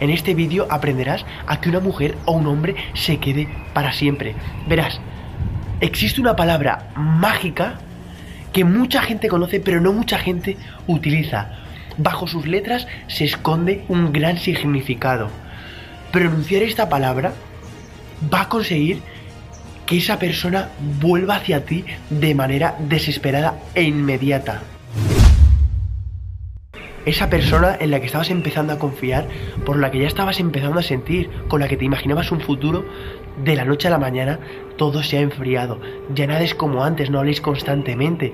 En este vídeo aprenderás a que una mujer o un hombre se quede para siempre. Verás, existe una palabra mágica que mucha gente conoce pero no mucha gente utiliza. Bajo sus letras se esconde un gran significado. Pronunciar esta palabra va a conseguir que esa persona vuelva hacia ti de manera desesperada e inmediata. Esa persona en la que estabas empezando a confiar, por la que ya estabas empezando a sentir, con la que te imaginabas un futuro, de la noche a la mañana todo se ha enfriado. Ya nada es como antes, no habléis constantemente.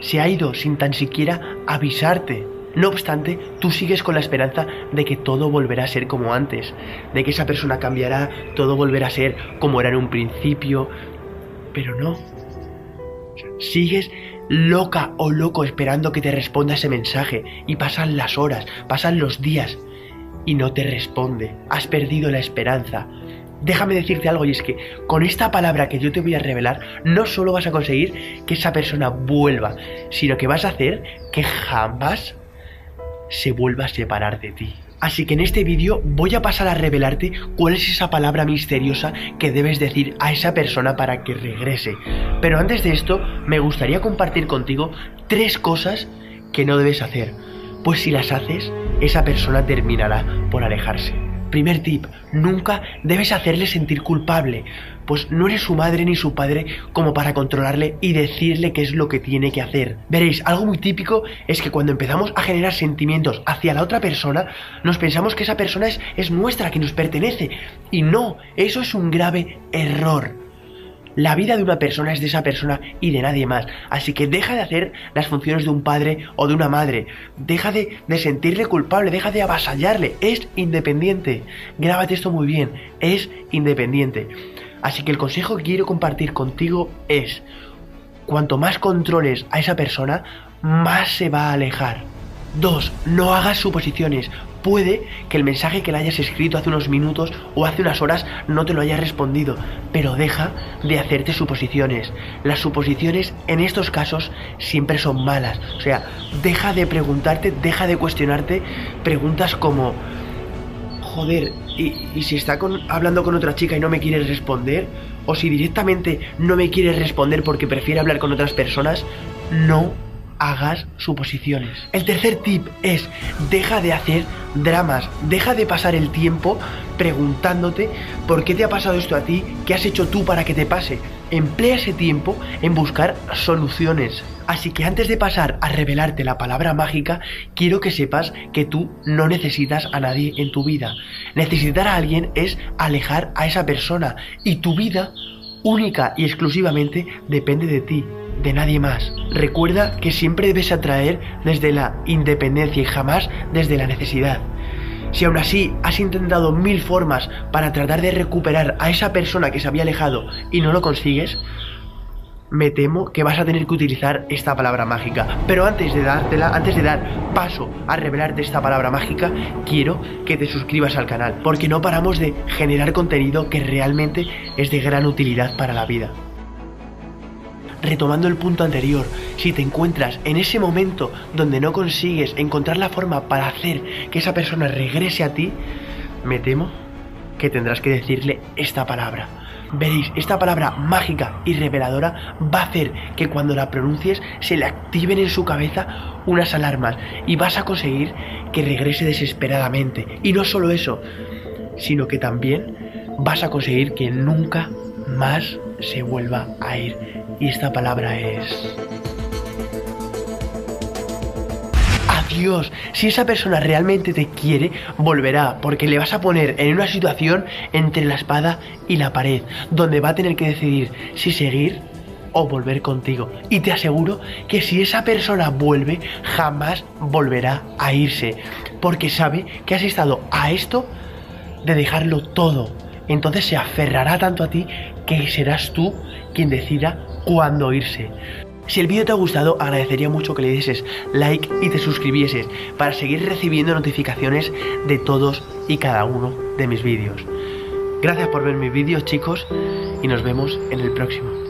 Se ha ido sin tan siquiera avisarte. No obstante, tú sigues con la esperanza de que todo volverá a ser como antes, de que esa persona cambiará, todo volverá a ser como era en un principio, pero no. Sigues loca o loco esperando que te responda ese mensaje y pasan las horas, pasan los días y no te responde. Has perdido la esperanza. Déjame decirte algo y es que con esta palabra que yo te voy a revelar no solo vas a conseguir que esa persona vuelva, sino que vas a hacer que jamás se vuelva a separar de ti. Así que en este vídeo voy a pasar a revelarte cuál es esa palabra misteriosa que debes decir a esa persona para que regrese. Pero antes de esto, me gustaría compartir contigo tres cosas que no debes hacer. Pues si las haces, esa persona terminará por alejarse. Primer tip, nunca debes hacerle sentir culpable, pues no eres su madre ni su padre como para controlarle y decirle qué es lo que tiene que hacer. Veréis, algo muy típico es que cuando empezamos a generar sentimientos hacia la otra persona, nos pensamos que esa persona es, es nuestra, que nos pertenece. Y no, eso es un grave error. La vida de una persona es de esa persona y de nadie más. Así que deja de hacer las funciones de un padre o de una madre. Deja de, sentirle culpable, deja de avasallarle. Es independiente. Grábate esto muy bien. Es independiente. Así que el consejo que quiero compartir contigo es, cuanto más controles a esa persona, más se va a alejar. 2. No hagas suposiciones. Puede que el mensaje que le hayas escrito hace unos minutos o hace unas horas no te lo haya respondido, pero deja de hacerte suposiciones. Las suposiciones en estos casos siempre son malas. O sea, deja de preguntarte, deja de cuestionarte preguntas como, joder, ¿y, si está hablando con otra chica y no me quiere responder? O si directamente no me quiere responder porque prefiere hablar con otras personas, no hagas suposiciones. El tercer tip es deja de hacer dramas, deja de pasar el tiempo preguntándote por qué te ha pasado esto a ti, qué has hecho tú para que te pase. Emplea ese tiempo en buscar soluciones. Así que antes de pasar a revelarte la palabra mágica, quiero que sepas que tú no necesitas a nadie en tu vida. Necesitar a alguien es alejar a esa persona y tu vida única y exclusivamente depende de ti de nadie más. Recuerda que siempre debes atraer desde la independencia y jamás desde la necesidad. Si aún así has intentado mil formas para tratar de recuperar a esa persona que se había alejado y no lo consigues, me temo que vas a tener que utilizar esta palabra mágica. Pero antes de dártela, antes de dar paso a revelarte esta palabra mágica, quiero que te suscribas al canal, porque no paramos de generar contenido que realmente es de gran utilidad para la vida retomando el punto anterior, si te encuentras en ese momento donde no consigues encontrar la forma para hacer que esa persona regrese a ti, me temo que tendrás que decirle esta palabra. Veréis, esta palabra mágica y reveladora va a hacer que cuando la pronuncies se le activen en su cabeza unas alarmas y vas a conseguir que regrese desesperadamente. Y no solo eso, sino que también vas a conseguir que nunca más se vuelva a ir. Y esta palabra es... Adiós. Si esa persona realmente te quiere, volverá, porque le vas a poner en una situación entre la espada y la pared, donde va a tener que decidir si seguir o volver contigo. Y te aseguro que si esa persona vuelve, jamás volverá a irse, porque sabe que has estado a esto de dejarlo todo. Entonces se aferrará tanto a ti que serás tú quien decida cuándo irse. Si el vídeo te ha gustado, agradecería mucho que le dieses like y te suscribieses para seguir recibiendo notificaciones de todos y cada uno de mis vídeos. Gracias por ver mis vídeos chicos y nos vemos en el próximo.